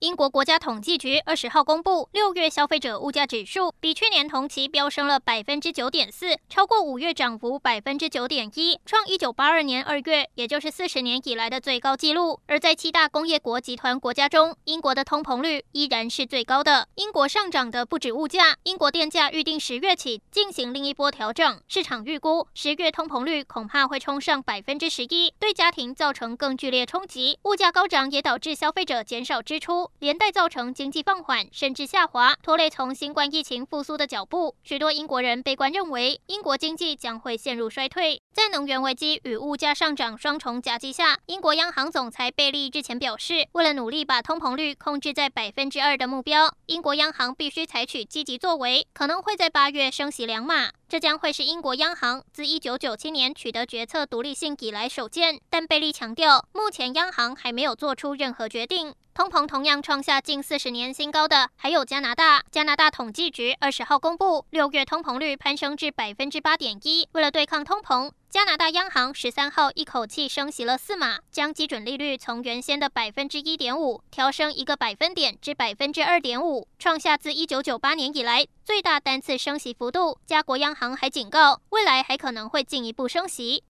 英国国家统计局二十号公布，六月消费者物价指数比去年同期飙升了百分之九点四，超过五月涨幅百分之九点一，创一九八二年二月，也就是四十年以来的最高纪录。而在七大工业国集团国家中，英国的通膨率依然是最高的。英国上涨的不止物价，英国电价预定十月起进行另一波调整，市场预估十月通膨率恐怕会冲上百分之十一，对家庭造成更剧烈冲击。物价高涨也导致消费者减少支出。连带造成经济放缓甚至下滑，拖累从新冠疫情复苏的脚步。许多英国人悲观认为，英国经济将会陷入衰退。在能源危机与物价上涨双重夹击下，英国央行总裁贝利日前表示，为了努力把通膨率控制在百分之二的目标，英国央行必须采取积极作为，可能会在八月升息两码。这将会是英国央行自一九九七年取得决策独立性以来首见。但贝利强调，目前央行还没有做出任何决定。通膨同样创下近四十年新高的还有加拿大。加拿大统计局二十号公布，六月通膨率攀升至百分之八点一。为了对抗通膨，加拿大央行十三号一口气升息了四码，将基准利率从原先的百分之一点五调升一个百分点至百分之二点五，创下自一九九八年以来最大单次升息幅度。加国央行还警告，未来还可能会进一步升息。